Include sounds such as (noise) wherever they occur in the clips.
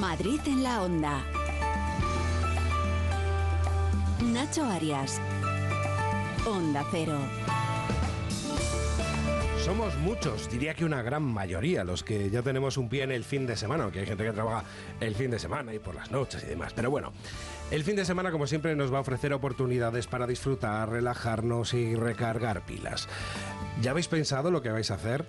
Madrid en la onda. Nacho Arias. Onda Cero. Somos muchos, diría que una gran mayoría, los que ya tenemos un pie en el fin de semana, aunque hay gente que trabaja el fin de semana y por las noches y demás. Pero bueno, el fin de semana, como siempre, nos va a ofrecer oportunidades para disfrutar, relajarnos y recargar pilas. ¿Ya habéis pensado lo que vais a hacer?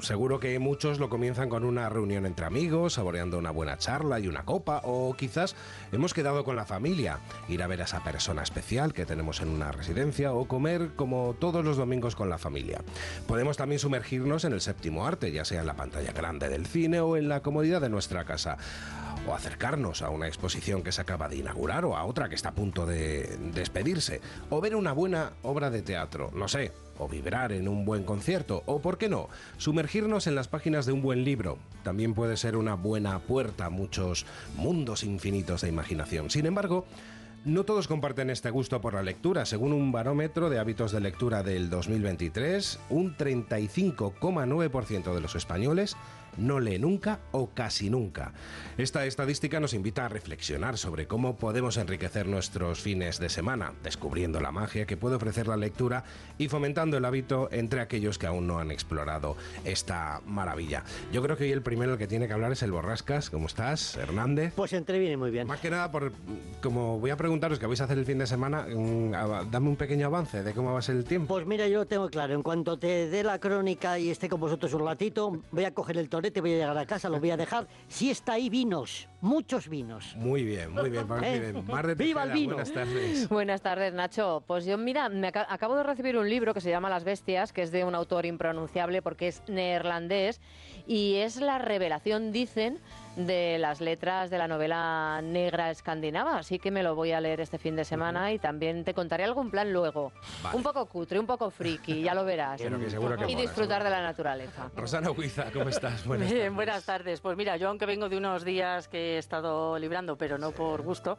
Seguro que muchos lo comienzan con una reunión entre amigos, saboreando una buena charla y una copa, o quizás hemos quedado con la familia, ir a ver a esa persona especial que tenemos en una residencia o comer como todos los domingos con la familia. Podemos también sumergirnos en el séptimo arte, ya sea en la pantalla grande del cine o en la comodidad de nuestra casa. O acercarnos a una exposición que se acaba de inaugurar o a otra que está a punto de despedirse, o ver una buena obra de teatro, no sé, o vibrar en un buen concierto, o por qué no, sumergirnos en las páginas de un buen libro. También puede ser una buena puerta a muchos mundos infinitos de imaginación. Sin embargo, no todos comparten este gusto por la lectura. Según un barómetro de hábitos de lectura del 2023, un 35,9% de los españoles no lee nunca o casi nunca. Esta estadística nos invita a reflexionar sobre cómo podemos enriquecer nuestros fines de semana, descubriendo la magia que puede ofrecer la lectura y fomentando el hábito entre aquellos que aún no han explorado esta maravilla. Yo creo que hoy el primero el que tiene que hablar es el Borrascas. ¿Cómo estás, Hernández? Pues entre viene muy bien. Más que nada, por, como voy a preguntaros qué vais a hacer el fin de semana, mm, dame un pequeño avance de cómo va a ser el tiempo. Pues mira, yo lo tengo claro. En cuanto te dé la crónica y esté con vosotros un ratito, voy a coger el torete, voy a llegar a casa, lo voy a dejar. Si está ahí vinos, muchos vinos. Muy bien, muy bien. ¿Eh? (laughs) Mar de ¡Viva el vino! Buenas tardes. (laughs) Buenas tardes, Nacho. Pues yo, mira, me aca- acabo de recibir un libro que se llama Las Bestias, que es de un autor impronunciable porque es neerlandés y es la revelación, dicen, de las letras de la novela negra escandinava. Así que me lo voy a leer este fin de semana y también te contaré algún plan luego. Vale. Un poco cutre, un poco friki, ya lo verás. Pero que seguro que y mola, disfrutar seguro. de la naturaleza. Rosana Huiza, ¿cómo estás? (laughs) Buenas Bien, tardes. buenas tardes. Pues mira, yo aunque vengo de unos días que he estado librando, pero no por gusto,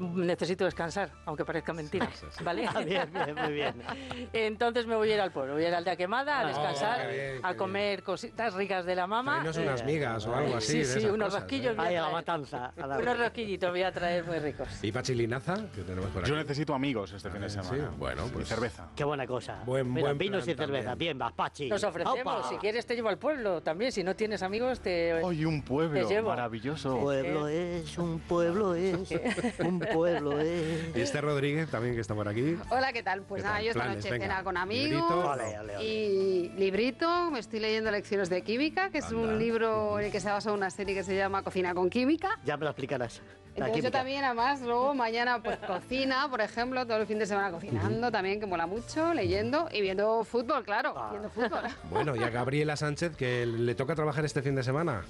necesito descansar, aunque parezca mentira, ¿vale? Ah, bien, bien, muy bien. (laughs) Entonces me voy a ir al pueblo, voy a ir al de Quemada a Ah, descansar, qué bien, a comer cositas ricas de la mama. Traernos unas migas o algo así. Sí, de sí, esas unos cosas, rosquillos. ¿eh? a Ahí a la matanza. a la- Unos rosquillitos voy a traer muy ricos. ¿Y Pachilinaza? Que tenemos por aquí. Yo necesito amigos este fin de sí, semana. bueno, pues- Y cerveza. Qué buena cosa. Buen- Mira, buen vinos y cerveza. también. Bien, vas, Pachi. Nos ofrecemos, ¡Opa! si quieres te llevo al pueblo también, si no tienes amigos te... Hoy un pueblo Te llevo. maravilloso. Pueblo es, un pueblo es, un pueblo. (laughs) Y este Rodríguez también que está por aquí. Hola, ¿qué tal? Pues ¿Qué nada, tal? yo esta Planes, noche venga. cena con amigos. Librito. Ole, ole, ole. Y librito, me estoy leyendo Lecciones de Química, que es Anda. un libro en el que se basa una serie que se llama Cocina con Química. Ya me lo explicarás. Entonces yo también, además, luego mañana pues (laughs) cocina, por ejemplo, todo el fin de semana cocinando también, que mola mucho, leyendo y viendo fútbol, claro, Ah. viendo fútbol. Bueno, y a Gabriela Sánchez, que le toca trabajar este fin de semana.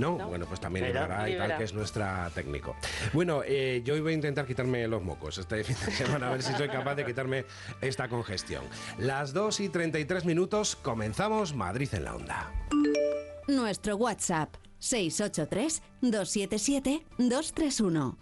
¿No? Bueno, pues también librará y tal, que es nuestra técnico. Bueno, eh, yo voy a intentar quitarme los mocos este (laughs) fin de semana, a ver si soy capaz de quitarme esta congestión. Las 2 y 33 minutos, comenzamos Madrid en la onda. Nuestro WhatsApp 683 277 231.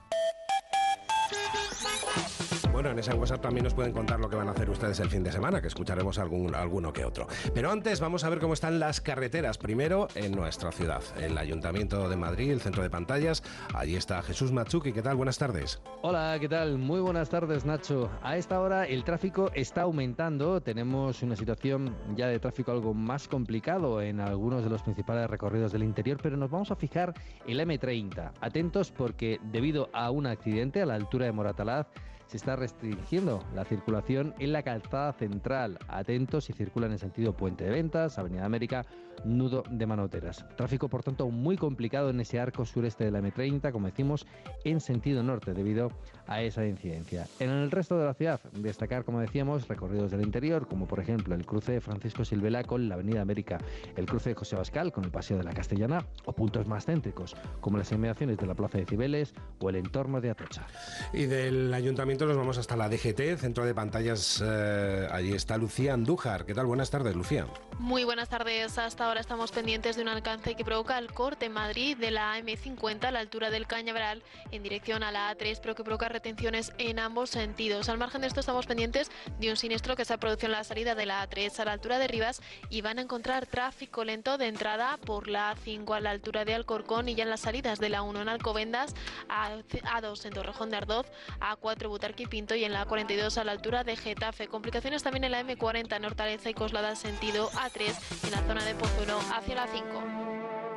Bueno, en ese WhatsApp también nos pueden contar lo que van a hacer ustedes el fin de semana, que escucharemos algún, alguno que otro. Pero antes vamos a ver cómo están las carreteras. Primero en nuestra ciudad, el Ayuntamiento de Madrid, el centro de pantallas. Allí está Jesús Machuki. ¿Qué tal? Buenas tardes. Hola, ¿qué tal? Muy buenas tardes, Nacho. A esta hora el tráfico está aumentando. Tenemos una situación ya de tráfico algo más complicado en algunos de los principales recorridos del interior, pero nos vamos a fijar en la M30. Atentos porque debido a un accidente a la altura de Moratalaz, se está restringiendo la circulación en la calzada central. Atentos si circulan en sentido Puente de Ventas, Avenida América, nudo de Manoteras. Tráfico, por tanto, muy complicado en ese arco sureste de la M30, como decimos, en sentido norte, debido a esa incidencia. En el resto de la ciudad, destacar, como decíamos, recorridos del interior, como por ejemplo el cruce de Francisco Silvela con la Avenida América, el cruce de José Bascal con el Paseo de la Castellana, o puntos más céntricos, como las inmediaciones de la Plaza de Cibeles o el entorno de Atocha. Y del Ayuntamiento nos vamos hasta la DGT, Centro de Pantallas. eh, allí está Lucía Andújar. ¿Qué tal? Buenas tardes, Lucía. Muy buenas tardes. Hasta ahora estamos pendientes de un alcance que provoca el corte Madrid de la M50 a la altura del Cañaveral en dirección a la A3, pero que provoca retenciones en ambos sentidos. Al margen de esto estamos pendientes de un siniestro que se ha producido en la salida de la A3 a la altura de Rivas y van a encontrar tráfico lento de entrada por la A5 a la altura de Alcorcón y ya en las salidas de la 1 en Alcobendas, A- A2 en Torrejón de Ardoz, A4 Butarque y Pinto y en la 42 a la altura de Getafe. Complicaciones también en la M40 en Hortaleza y Coslada sentido A3 en la zona de Pozuelo hacia la 5.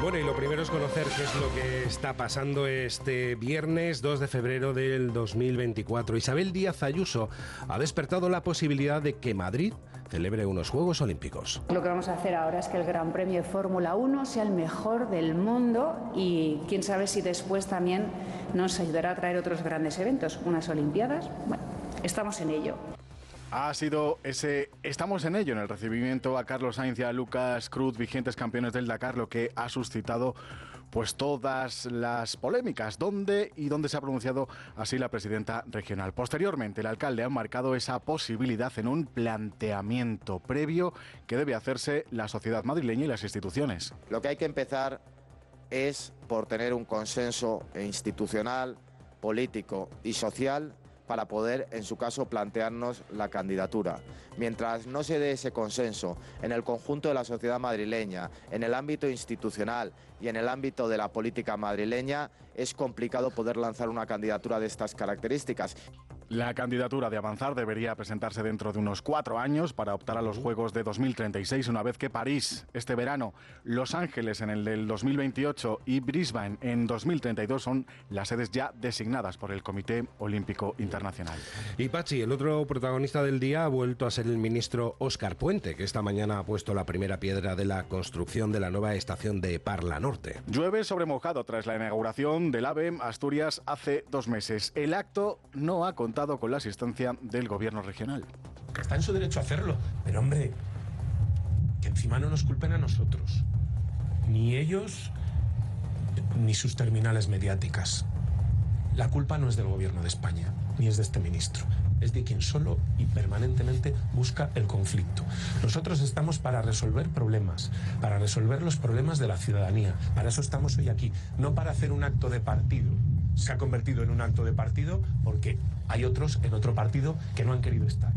Bueno, y lo primero es conocer qué es lo que está pasando este viernes 2 de febrero del 2024. Isabel Díaz Ayuso ha despertado la posibilidad de que Madrid celebre unos Juegos Olímpicos. Lo que vamos a hacer ahora es que el Gran Premio de Fórmula 1 sea el mejor del mundo y quién sabe si después también nos ayudará a traer otros grandes eventos, unas Olimpiadas. Bueno, estamos en ello. Ha sido ese. Estamos en ello, en el recibimiento a Carlos Sainz a Lucas Cruz, vigentes campeones del Dakar, lo que ha suscitado pues todas las polémicas. ¿Dónde y dónde se ha pronunciado así la presidenta regional? Posteriormente, el alcalde ha marcado esa posibilidad en un planteamiento previo que debe hacerse la sociedad madrileña y las instituciones. Lo que hay que empezar es por tener un consenso institucional, político y social para poder, en su caso, plantearnos la candidatura. Mientras no se dé ese consenso en el conjunto de la sociedad madrileña, en el ámbito institucional y en el ámbito de la política madrileña, es complicado poder lanzar una candidatura de estas características. La candidatura de Avanzar debería presentarse dentro de unos cuatro años para optar a los Juegos de 2036, una vez que París este verano, Los Ángeles en el del 2028 y Brisbane en 2032 son las sedes ya designadas por el Comité Olímpico Internacional. Y Pachi, el otro protagonista del día ha vuelto a ser el ministro Óscar Puente, que esta mañana ha puesto la primera piedra de la construcción de la nueva estación de Parla Norte. Llueve sobre mojado tras la inauguración del AVE Asturias hace dos meses. El acto no ha contado con la asistencia del gobierno regional. Está en su derecho a hacerlo, pero hombre, que encima no nos culpen a nosotros. Ni ellos, ni sus terminales mediáticas. La culpa no es del gobierno de España, ni es de este ministro. Es de quien solo y permanentemente busca el conflicto. Nosotros estamos para resolver problemas, para resolver los problemas de la ciudadanía. Para eso estamos hoy aquí, no para hacer un acto de partido. Se ha convertido en un acto de partido porque hay otros en otro partido que no han querido estar.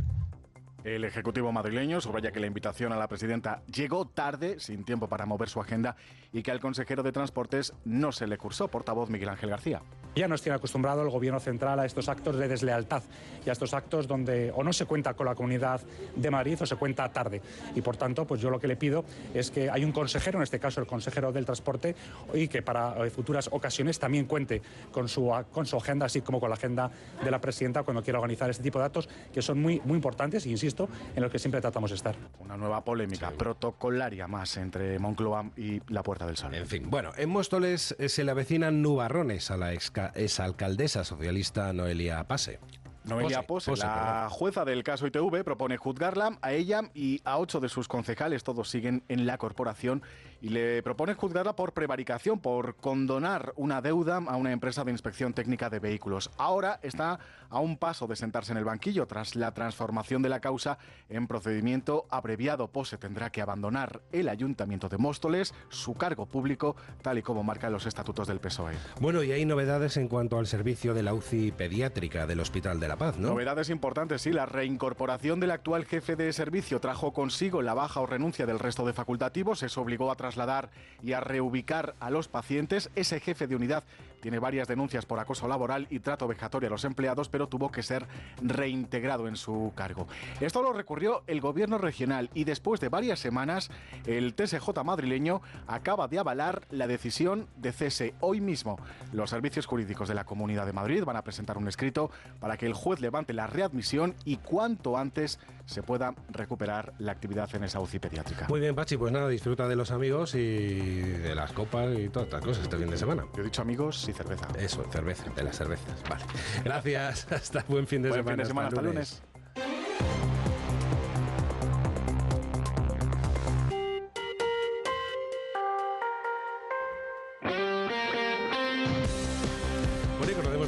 El Ejecutivo madrileño subraya que la invitación a la presidenta llegó tarde, sin tiempo para mover su agenda, y que al consejero de Transportes no se le cursó. Portavoz Miguel Ángel García. Ya nos tiene acostumbrado el gobierno central a estos actos de deslealtad y a estos actos donde o no se cuenta con la comunidad de Madrid o se cuenta tarde. Y por tanto, pues yo lo que le pido es que hay un consejero, en este caso el consejero del transporte, y que para eh, futuras ocasiones también cuente con su, con su agenda, así como con la agenda de la presidenta cuando quiera organizar este tipo de actos que son muy, muy importantes, e insisto, en los que siempre tratamos de estar. Una nueva polémica protocolaria más entre Moncloa y la Puerta del Sol. En fin, bueno, en Móstoles eh, se le avecinan nubarrones a la exalcaldesa socialista Noelia Pase. Noelia Pose, Pose, Pose, la jueza del caso ITV, propone juzgarla a ella y a ocho de sus concejales, todos siguen en la corporación, y le propone juzgarla por prevaricación, por condonar una deuda a una empresa de inspección técnica de vehículos. Ahora está a un paso de sentarse en el banquillo tras la transformación de la causa en procedimiento abreviado. Pose tendrá que abandonar el ayuntamiento de Móstoles, su cargo público, tal y como marcan los estatutos del PSOE. Bueno, y hay novedades en cuanto al servicio de la UCI pediátrica del Hospital de la Paz, ¿no? Novedades importantes, sí. La reincorporación del actual jefe de servicio trajo consigo la baja o renuncia del resto de facultativos. Eso obligó a trasladar y a reubicar a los pacientes. Ese jefe de unidad tiene varias denuncias por acoso laboral y trato vejatorio a los empleados, pero tuvo que ser reintegrado en su cargo. Esto lo recurrió el gobierno regional y después de varias semanas el TSJ madrileño acaba de avalar la decisión de cese hoy mismo. Los servicios jurídicos de la Comunidad de Madrid van a presentar un escrito para que el juez levante la readmisión y cuanto antes se pueda recuperar la actividad en esa UCI pediátrica. Muy bien, Pachi, pues nada, disfruta de los amigos y de las copas y todas estas cosas este fin de semana. Yo he dicho amigos y cerveza. Eso, cerveza, de las cervezas. Vale. Gracias, (laughs) hasta buen fin de Buen semana. fin de semana, hasta lunes.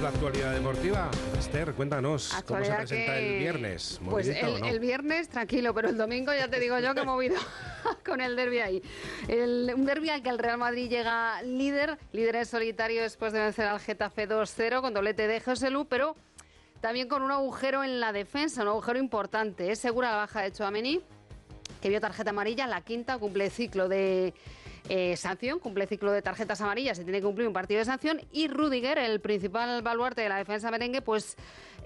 la actualidad deportiva? Esther, cuéntanos cómo se presenta que- el viernes. Pues ¿Movidito el, o no? el viernes tranquilo, pero el domingo ya te digo yo que he movido (laughs) (laughs) con el derby ahí. El- un derby al que el Real Madrid llega líder, líder en solitario después de vencer al Getafe 2-0 con doblete de Joselu, pero también con un agujero en la defensa, un agujero importante. Es segura la baja de Chouameni, que vio tarjeta amarilla, la quinta cumple ciclo de eh, sanción, cumple ciclo de tarjetas amarillas y tiene que cumplir un partido de sanción. Y Rudiger, el principal baluarte de la defensa merengue, pues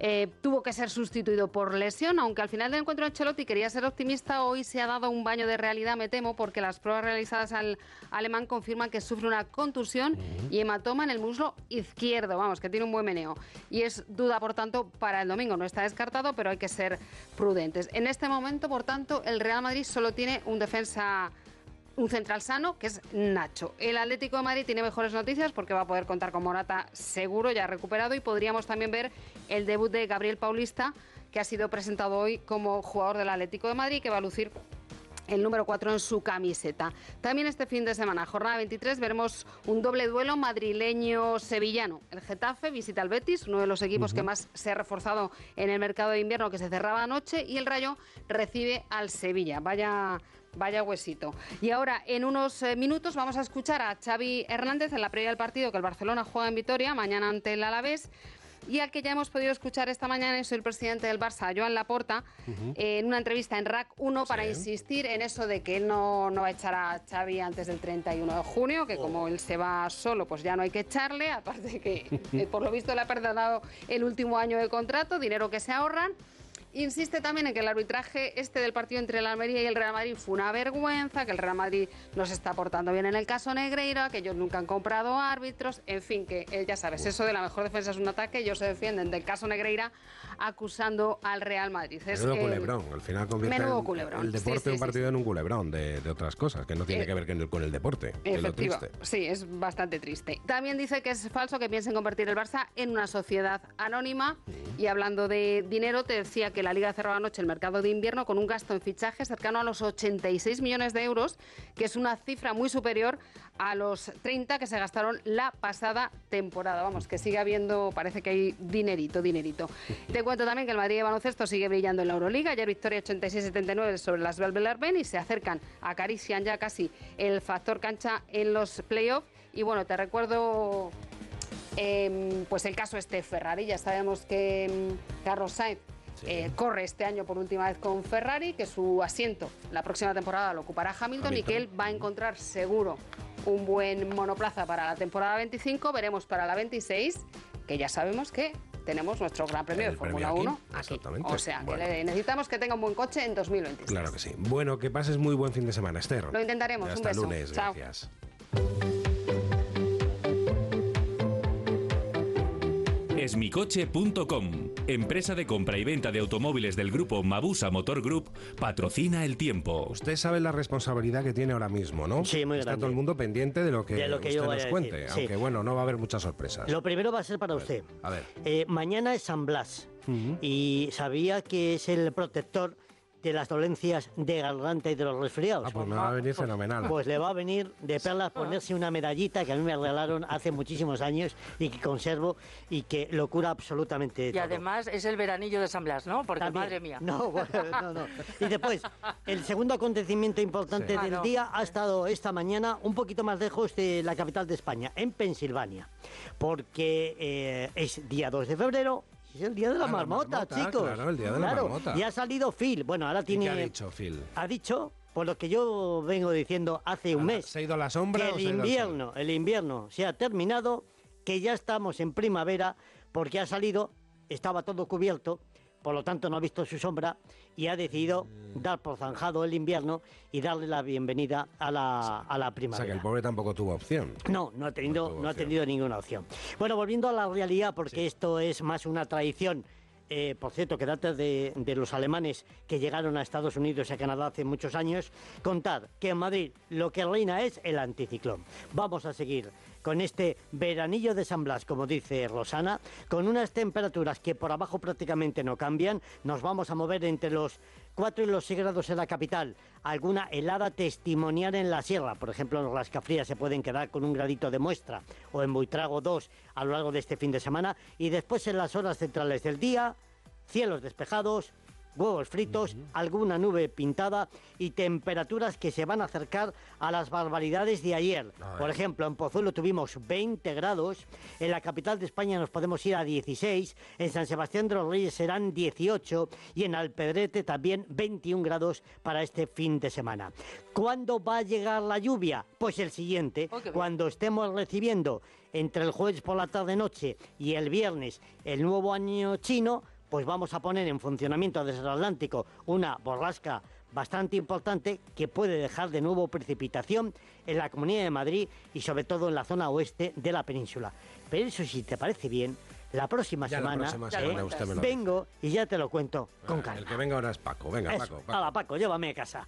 eh, tuvo que ser sustituido por lesión, aunque al final del encuentro Ancelotti quería ser optimista, hoy se ha dado un baño de realidad, me temo, porque las pruebas realizadas al alemán confirman que sufre una contusión y hematoma en el muslo izquierdo, vamos, que tiene un buen meneo. Y es duda, por tanto, para el domingo. No está descartado, pero hay que ser prudentes. En este momento, por tanto, el Real Madrid solo tiene un defensa un central sano, que es Nacho. El Atlético de Madrid tiene mejores noticias porque va a poder contar con Morata seguro, ya recuperado, y podríamos también ver el debut de Gabriel Paulista, que ha sido presentado hoy como jugador del Atlético de Madrid, que va a lucir el número 4 en su camiseta. También este fin de semana, jornada 23, veremos un doble duelo madrileño-sevillano. El Getafe visita al Betis, uno de los equipos que más se ha reforzado en el mercado de invierno que se cerraba anoche, y el Rayo recibe al Sevilla. Vaya Vaya huesito. Y ahora, en unos eh, minutos, vamos a escuchar a Xavi Hernández en la previa del partido que el Barcelona juega en Vitoria, mañana ante el Alavés. Y al que ya hemos podido escuchar esta mañana es el presidente del Barça, Joan Laporta, eh, en una entrevista en RAC 1 para insistir en eso de que él no, no va a echar a Xavi antes del 31 de junio, que como él se va solo, pues ya no hay que echarle, aparte que (laughs) eh, por lo visto le ha perdonado el último año de contrato, dinero que se ahorran. Insiste también en que el arbitraje este del partido entre el Almería y el Real Madrid fue una vergüenza, que el Real Madrid no se está portando bien en el caso Negreira, que ellos nunca han comprado árbitros, en fin, que ya sabes, eso de la mejor defensa es un ataque, ellos se defienden del caso Negreira acusando al Real Madrid. Es Menudo el- culebrón. Al final convierte el- el Sí, deporte sí, un sí, partido en un culebrón de, de otras cosas, que no tiene Eh, que ver con el, con el deporte. que es lo triste. Sí, es bastante triste. También dice que es falso que piensen convertir el Barça en una sociedad anónima. Y hablando de dinero, te decía que la Liga cerró anoche el mercado de invierno con un gasto en fichajes cercano a los 86 millones de euros, que es una cifra muy superior a los 30 que se gastaron la pasada temporada. Vamos, que sigue habiendo, parece que hay dinerito, dinerito. (laughs) Te cuento también que el Madrid de baloncesto sigue brillando en la Euroliga. Ayer victoria 86-79 sobre las Belbelarben y se acercan, acarician ya casi el factor cancha en los playoffs. Y bueno, te recuerdo em, pues el caso este Ferrari. Ya sabemos que em, Carlos Sainz eh, corre este año por última vez con Ferrari, que su asiento la próxima temporada lo ocupará Hamilton, y que él va a encontrar seguro un buen monoplaza para la temporada 25. Veremos para la 26, que ya sabemos que tenemos nuestro Gran Premio El de Fórmula premio 1 aquí, exactamente. O sea, que Bueno. necesitamos que tenga un buen coche en 2026. Claro que sí. Bueno, que pases muy buen fin de semana, Esther. Lo intentaremos. Y Un Hasta beso. lunes. Chao. Gracias. Esmicoche.com, empresa de compra y venta de automóviles del grupo Mabusa Motor Group, patrocina el tiempo. Usted sabe la responsabilidad que tiene ahora mismo, ¿no? Sí, muy Está grande. todo el mundo pendiente de lo que, De lo que usted yo nos cuente. decir, sí. Aunque bueno, no va a haber muchas sorpresas. Lo primero va a ser para usted. A ver. Eh, mañana es San Blas y sabía que es el protector de las dolencias de garganta y de los resfriados. Ah, pues me va a venir fenomenal. Pues le va a venir de perlas ponerse una medallita que a mí me regalaron hace muchísimos años y que conservo y que lo cura absolutamente Y todo. además es el veranillo de San Blas, ¿no? Porque También. madre mía. No, bueno, (laughs) no, no. Y después, el segundo acontecimiento importante Sí. Ah, del no. día ha estado esta mañana un poquito más lejos de la capital de España, en Pensilvania, porque eh, es día 2 de febrero. Es el día de la Ah, la marmota, chicos. claro, el día de la Claro, marmota. Y ha salido Phil. Bueno, ahora ¿Y tiene. qué ha dicho Phil? Ha dicho, por lo que yo vengo diciendo hace un mes, ¿Se ha ido a la sombra que el invierno, el invierno se ha terminado, que ya estamos en primavera, porque ha salido, estaba todo cubierto, por lo tanto no ha visto su sombra y ha decidido Mm. dar por zanjado el invierno y darle la bienvenida a la, a la O sea, que primavera. el pobre tampoco tuvo opción. No, no ha tenido, no ha tenido ninguna opción. Bueno, volviendo a la realidad, porque esto es más una tradición. Eh, por cierto, que data de, de los alemanes que llegaron a Estados Unidos y a Canadá hace muchos años, contar que en Madrid lo que reina es el anticiclón. Vamos a seguir con este veranillo de San Blas, como dice Rosana, con unas temperaturas que por abajo prácticamente no cambian. Nos vamos a mover entre los 4 y los 6 grados en la capital. Alguna helada testimonial en la sierra. Por ejemplo, en las Cafrías se pueden quedar con un gradito de muestra. O en Buitrago 2 a lo largo de este fin de semana. Y después en las horas centrales del día, cielos despejados, huevos fritos, alguna nube pintada y temperaturas que se van a acercar a las barbaridades de ayer. Por ejemplo, en Pozuelo tuvimos 20 grados, en la capital de España nos podemos ir a 16, en San Sebastián de los Reyes serán 18 y en Alpedrete también 21 grados para este fin de semana. ¿Cuándo va a llegar la lluvia? Pues el siguiente, cuando estemos recibiendo entre el jueves por la tarde-noche y el viernes el nuevo año chino, pues vamos a poner en funcionamiento desde el Atlántico una borrasca bastante importante que puede dejar de nuevo precipitación en la Comunidad de Madrid y sobre todo en la zona oeste de la península. Pero eso si te parece bien, la próxima Ya la semana, vengo y ya te lo cuento con Ah, calma. El que venga ahora es Paco. Venga, Eso. Paco. Paco. Paco, llévame a casa.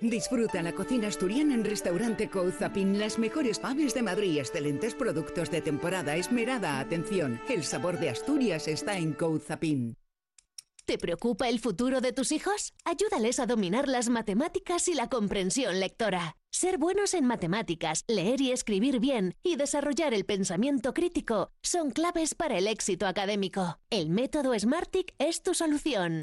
Disfruta la cocina asturiana en Restaurante Couzapin, las mejores paves de Madrid, excelentes productos de temporada, esmerada atención. El sabor de Asturias está en Couzapin. ¿Te preocupa el futuro de tus hijos? Ayúdales a dominar las matemáticas y la comprensión lectora. Ser buenos en matemáticas, leer y escribir bien y desarrollar el pensamiento crítico son claves para el éxito académico. El método Smartick es tu solución.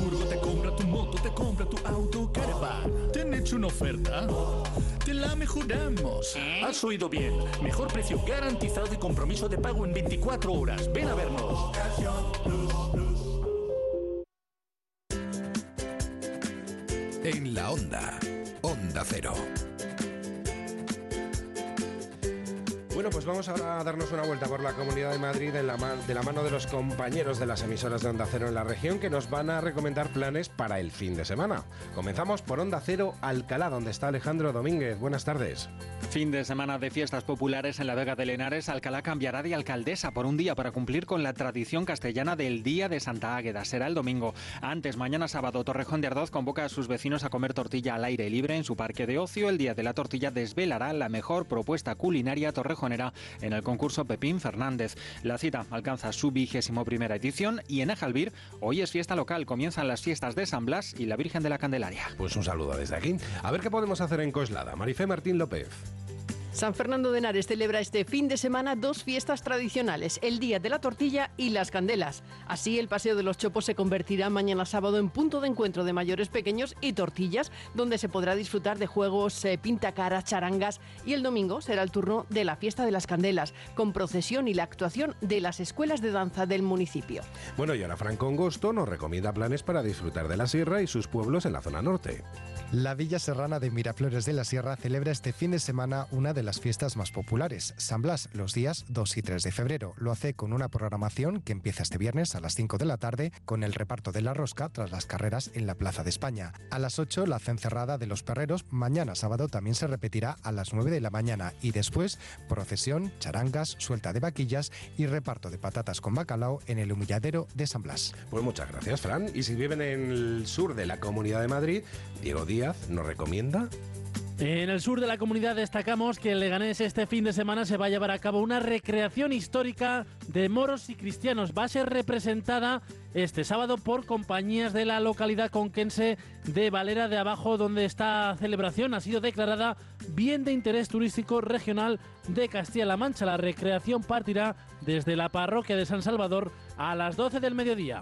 ¿Te han hecho una oferta? Te la mejoramos. Has oído bien. Mejor precio garantizado y compromiso de pago en 24 horas. Ven a vernos. En la onda. Onda Cero. Pues vamos ahora a darnos una vuelta por la Comunidad de Madrid en la de la mano de los compañeros de las emisoras de Onda Cero en la región que nos van a recomendar planes para el fin de semana. Comenzamos por Onda Cero Alcalá, donde está Alejandro Domínguez. Buenas tardes. Fin de semana de fiestas populares en la Vega de Lenares, Alcalá cambiará de alcaldesa por un día para cumplir con la tradición castellana del Día de Santa Águeda. Será el domingo. Antes, mañana sábado, Torrejón de Ardoz convoca a sus vecinos a comer tortilla al aire libre en su parque de ocio. El Día de la Tortilla desvelará la mejor propuesta culinaria torrejonera en el concurso Pepín Fernández. La cita alcanza su vigésimo primera edición y en Ejalbir hoy es fiesta local. Comienzan las fiestas de San Blas y la Virgen de la Candelaria. Pues un saludo desde aquí. A ver qué podemos hacer en Coslada. Marifé Martín López. San Fernando de Henares celebra este fin de semana dos fiestas tradicionales, el Día de la Tortilla y las Candelas. Así, el Paseo de los Chopos se convertirá mañana sábado en punto de encuentro de mayores pequeños y tortillas, donde se podrá disfrutar de juegos, eh, pintacaras, charangas y el domingo será el turno de la Fiesta de las Candelas, con procesión y la actuación de las escuelas de danza del municipio. Bueno, y ahora Franco Angosto nos recomienda planes para disfrutar de la sierra y sus pueblos en la zona norte. La Villa Serrana de Miraflores de la Sierra celebra este fin de semana una de las fiestas más populares, San Blas, los días 2 y 3 de febrero. Lo hace con una programación que empieza este viernes a las 5 de la tarde con el reparto de la rosca tras las carreras en la Plaza de España. A las 8 la cencerrada de los perreros, mañana sábado también se repetirá a las 9 de la mañana y después procesión, charangas, suelta de vaquillas y reparto de patatas con bacalao en el humilladero de San Blas. Pues muchas gracias, Fran. Y si viven en el sur de la Comunidad de Madrid, Diego Díaz nos recomienda En el sur de la comunidad destacamos que en Leganés este fin de semana se va a llevar a cabo una recreación histórica de moros y cristianos. Va a ser representada este sábado por compañías de la localidad conquense de Valera de Abajo, donde esta celebración ha sido declarada bien de interés turístico regional de Castilla-La Mancha. La recreación partirá desde la parroquia de San Salvador a las 12 del mediodía.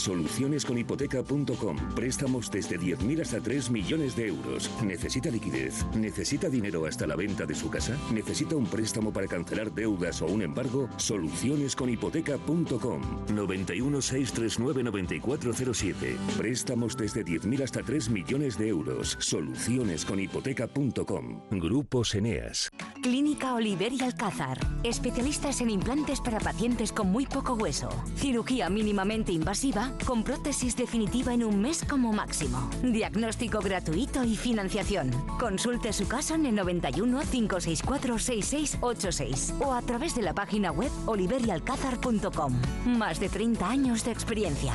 Solucionesconhipoteca.com. Préstamos desde 10.000 hasta 3 millones de euros. ¿Necesita liquidez? ¿Necesita dinero hasta la venta de su casa? ¿Necesita un préstamo para cancelar deudas o un embargo? Solucionesconhipoteca.com. 91 639 9407. Préstamos desde 10.000 hasta 3 millones de euros. Solucionesconhipoteca.com. Grupos Eneas. Clínica Oliver y Alcázar. Especialistas en implantes para pacientes con muy poco hueso. Cirugía mínimamente invasiva con prótesis definitiva en un mes como máximo. Diagnóstico gratuito y financiación. Consulte su caso en el 91 564 6686 o a través de la página web oliverialcázar.com. Más de 30 años de experiencia.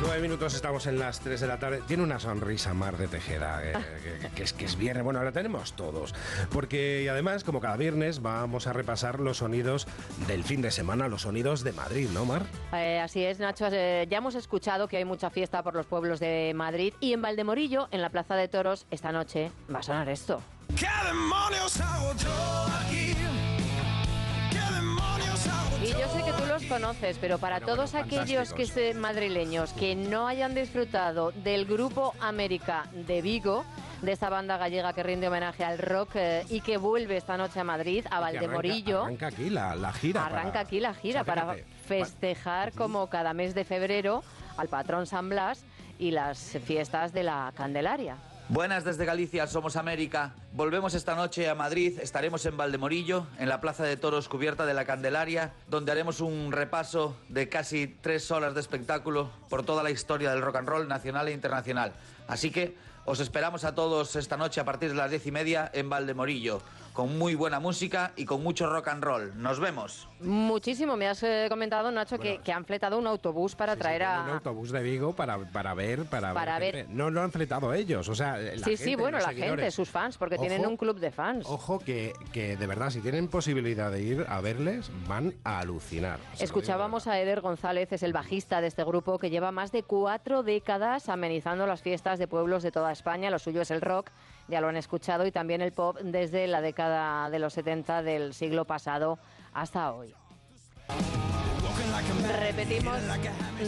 nueve minutos estamos en las 3 de la tarde. Tiene una sonrisa Mar de Tejeda, eh, que, que es, que es viernes. Bueno, ahora tenemos todos. Porque y además, como cada viernes, vamos a repasar los sonidos del fin de semana, los sonidos de Madrid, ¿no, Mar? Eh, así es, Nacho. eh, ya hemos escuchado que hay mucha fiesta por los pueblos de Madrid y en Valdemorillo, en la Plaza de Toros, esta noche va a sonar esto. ¿Qué demonios hago yo aquí? ¿Qué demonios hago Y yo sé que tú los conoces, pero para todos aquellos que se, madrileños que no hayan disfrutado del grupo América de Vigo, de esta banda gallega que rinde homenaje al rock eh, y que vuelve esta noche a Madrid, a arranca- Valdemorillo. Arranca, aquí la, la gira. Arranca para- aquí la gira O sea, para festejar como cada mes de febrero al patrón San Blas y las fiestas de la Candelaria. Buenas desde Galicia, somos América. Volvemos esta noche a Madrid, estaremos en Valdemorillo, en la Plaza de Toros cubierta de la Candelaria, donde haremos un repaso de casi tres horas de espectáculo por toda la historia del rock and roll nacional e internacional. Así que os esperamos a todos esta noche a partir de las diez y media en Valdemorillo, con muy buena música y con mucho rock and roll. Nos vemos. Muchísimo, me has eh, comentado, Nacho, que, que han fletado un autobús para traer Un a... autobús de Vigo para, para ver, para, Para ver. No lo han fletado ellos, o sea, la sí, sí, bueno, la gente, sus fans, porque tienen Ojo. un club de fans. Ojo que, que de verdad, si tienen posibilidad de ir a verles, van a alucinar. Escuchábamos a Eder González, es el bajista de este grupo que lleva más de cuatro décadas amenizando las fiestas de pueblos de toda España. Lo suyo es el rock, ya lo han escuchado, y también el pop desde la década de los 70 del siglo pasado hasta hoy. Repetimos,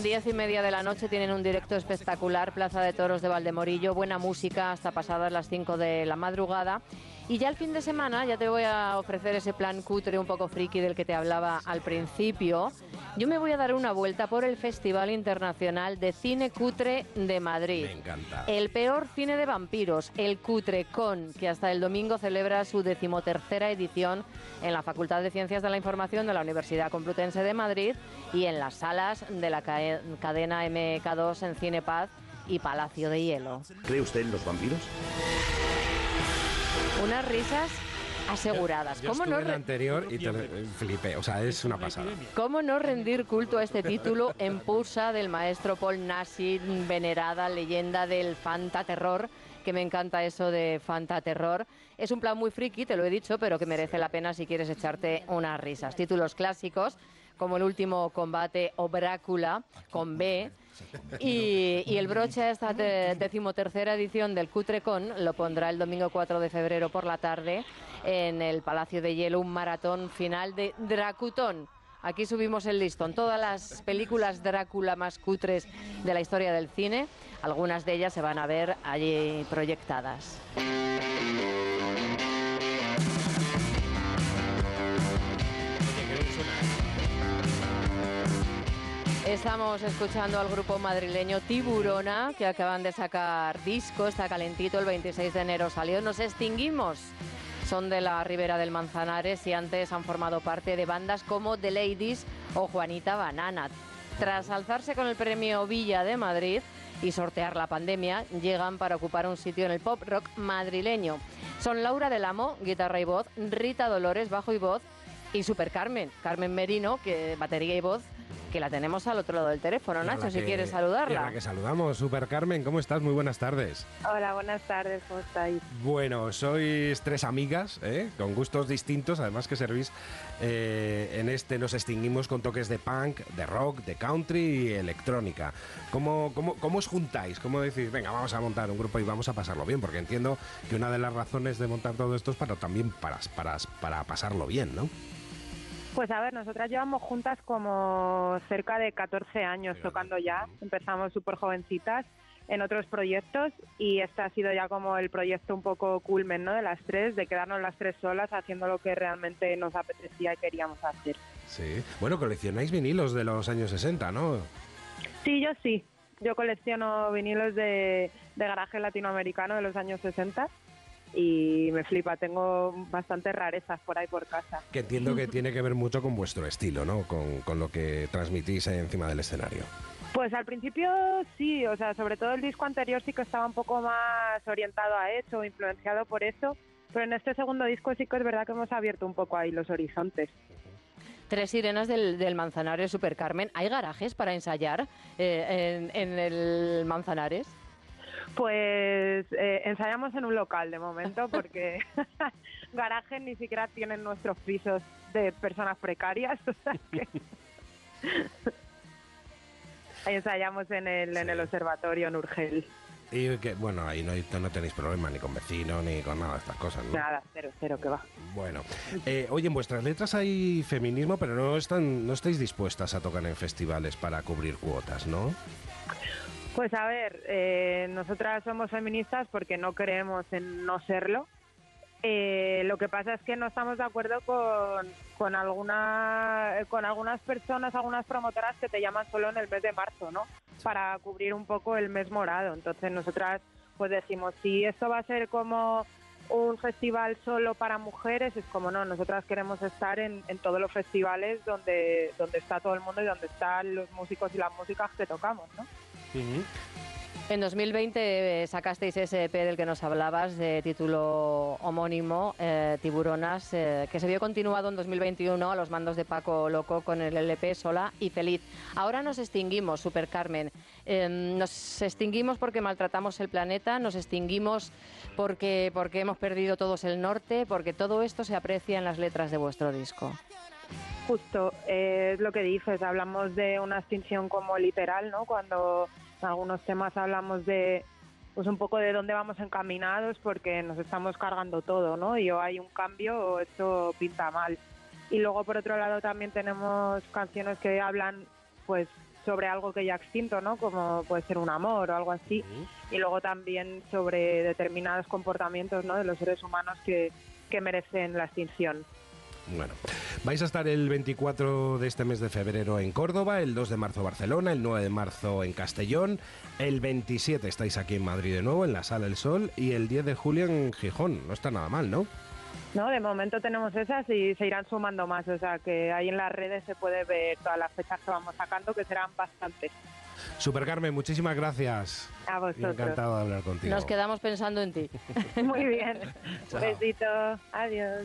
diez y media de la noche tienen un directo espectacular, Plaza de Toros de Valdemorillo, buena música hasta pasadas las 5 de la madrugada. Y ya el fin de semana, ya te voy a ofrecer ese plan cutre un poco friki del que te hablaba al principio. Yo me voy a dar una vuelta por el Festival Internacional de Cine Cutre de Madrid. Me encanta. El peor cine de vampiros, el Cutre Con, que hasta el domingo celebra su decimotercera edición en la Facultad de Ciencias de la Información de la Universidad Complutense de Madrid y en las salas de la cadena MK2 en Cinepaz y Palacio de Hielo. ¿Cree usted en los vampiros? Unas risas aseguradas. Yo ¿Cómo no, en la re- anterior y te flipé, o sea, es una pasada. ¿Cómo no rendir culto a este título en pulsa del maestro Paul Nassi, venerada leyenda del fantaterror? Que me encanta eso de fantaterror. Es un plan muy friki, te lo he dicho, pero que merece la pena si quieres echarte unas risas. Títulos clásicos como el último combate o Brácula con B, (laughs) Y, el broche a esta de- decimotercera edición del Cutrecon lo pondrá el domingo 4 de febrero por la tarde en el Palacio de Hielo, un maratón final de Dracutón. Aquí subimos el listón. Todas las películas Drácula más cutres de la historia del cine, algunas de ellas se van a ver allí proyectadas. Estamos escuchando al grupo madrileño Tiburona, que acaban de sacar disco, está calentito, el 26 de enero salió. Nos extinguimos. Son de la Ribera del Manzanares y antes han formado parte de bandas como The Ladies o Juanita Banana. Tras alzarse con el premio Villa de Madrid y sortear la pandemia, llegan para ocupar un sitio en el pop rock madrileño. Son Laura del Amo, guitarra y voz, Rita Dolores, bajo y voz, y Super Carmen, Carmen Merino, que batería y voz, que la tenemos al otro lado del teléfono. Nacho, si que- quieres y a saludarla. la que saludamos. Super Carmen, ¿cómo estás? Muy buenas tardes. Hola, buenas tardes, ¿cómo estáis? Bueno, sois tres amigas, ¿eh? con gustos distintos, además que servís eh, en este nos extinguimos con toques de punk, de rock, de country y electrónica. ¿Cómo, cómo, cómo os juntáis? ¿Cómo decís, venga, vamos a montar un grupo y vamos a pasarlo bien? Porque entiendo que una de las razones de montar todo esto es para también para, para, para pasarlo bien, ¿no? Pues a ver, nosotras llevamos juntas como cerca de 14 años tocando ya. Empezamos súper jovencitas en otros proyectos y este ha sido ya como el proyecto un poco culmen, ¿no? De las tres, de quedarnos las tres solas haciendo lo que realmente nos apetecía y queríamos hacer. Sí. Bueno, coleccionáis vinilos de los años 60, ¿no? Sí, yo sí. Yo colecciono vinilos de, de garaje latinoamericano de los años 60 y me flipa. Tengo bastantes rarezas por ahí por casa. Que entiendo que tiene que ver mucho con vuestro estilo, ¿no? Con, con lo que transmitís encima del escenario. Pues al principio sí, o sea, sobre todo el disco anterior sí que estaba un poco más orientado a eso, influenciado por eso, pero en este segundo disco sí que es verdad que hemos abierto un poco ahí los horizontes. Tres sirenas del, del Manzanares, Super Carmen. ¿Hay garajes para ensayar eh, en, en el Manzanares? Pues eh, ensayamos en un local de momento porque (laughs) garajes ni siquiera tienen nuestros pisos de personas precarias, (laughs) o sea que (laughs) ensayamos en el, en el observatorio en Urgel. Y que, bueno, ahí no, no tenéis problema ni con vecinos ni con nada de estas cosas, ¿no? Nada, cero, cero, que va. Bueno, eh, oye, en vuestras letras hay feminismo, pero no están, no estáis dispuestas a tocar en festivales para cubrir cuotas, ¿no? Pues a ver, eh, nosotras somos feministas porque no creemos en no serlo. Eh, lo que pasa es que no estamos de acuerdo con, con, alguna, con algunas personas, algunas promotoras que te llaman solo en el mes de marzo, ¿no? Para cubrir un poco el mes morado. Entonces nosotras pues decimos, si esto va a ser como un festival solo para mujeres, es como no, nosotras queremos estar en, en todos los festivales donde, donde está todo el mundo y donde están los músicos y las músicas que tocamos, ¿no? En 2020 eh, sacasteis ese EP del que nos hablabas, de título homónimo, eh, Tiburonas, eh, que se vio continuado en 2021 a los mandos de Paco Loco con el LP Sola y Feliz. Ahora nos extinguimos, Super Carmen. Eh, nos extinguimos porque maltratamos el planeta, nos extinguimos porque, porque hemos perdido todos el norte, porque todo esto se aprecia en las letras de vuestro disco. Justo, eh, es lo que dices, hablamos de una extinción como literal, ¿no? Cuando en algunos temas hablamos de pues un poco de dónde vamos encaminados porque nos estamos cargando todo, ¿no? Y o hay un cambio o esto pinta mal. Y luego por otro lado también tenemos canciones que hablan pues sobre algo que ya extinto, ¿no? Como puede ser un amor o algo así. Y luego también sobre determinados comportamientos, ¿no? De los seres humanos que, que merecen la extinción. Bueno, vais a estar el 24 de este mes de febrero en Córdoba, el 2 de marzo Barcelona, el 9 de marzo en Castellón, el 27 estáis aquí en Madrid de nuevo, en la Sala El Sol, y el 10 de julio en Gijón. No está nada mal, ¿no? No, de momento tenemos esas y se irán sumando más, o sea que ahí en las redes se puede ver todas las fechas que vamos sacando, que serán bastantes. Super Carmen, muchísimas gracias. A vosotros. Encantado de hablar contigo. Nos quedamos pensando en ti. (laughs) Muy bien. (laughs) Chao. Besito. Adiós.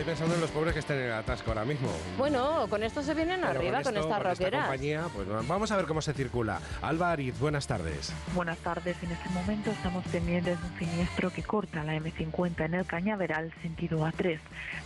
estoy pensando en los pobres que están en el atasco ahora mismo. Bueno, con esto se vienen Pero arriba con, esto, estas con esta roqueras. compañía, pues vamos a ver cómo se circula. Alba Ariz, buenas tardes. Buenas tardes. En este momento estamos pendientes de un siniestro que corta la M50 en el Cañaveral, sentido A3.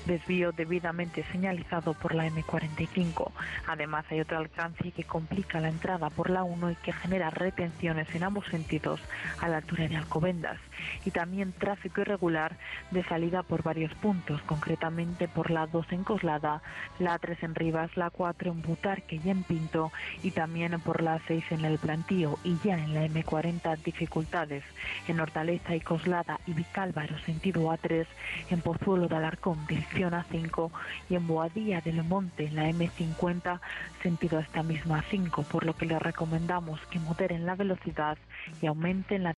Desvío debidamente señalizado por la M45. Además, hay otro alcance que complica la entrada por la 1 y que genera retenciones en ambos sentidos a la altura de Alcobendas. Y también tráfico irregular de salida por varios puntos, concretamente por la 2 en Coslada, la 3 en Rivas, la 4 en Butarque y en Pinto, y también por la 6 en el Plantío y ya en la M40 dificultades en Hortaleza y Coslada y Vicálvaro sentido A3, en Pozuelo de Alarcón dirección A5 y en Boadilla del Monte en la M50 sentido a esta misma A5, por lo que les recomendamos que moderen la velocidad y aumenten la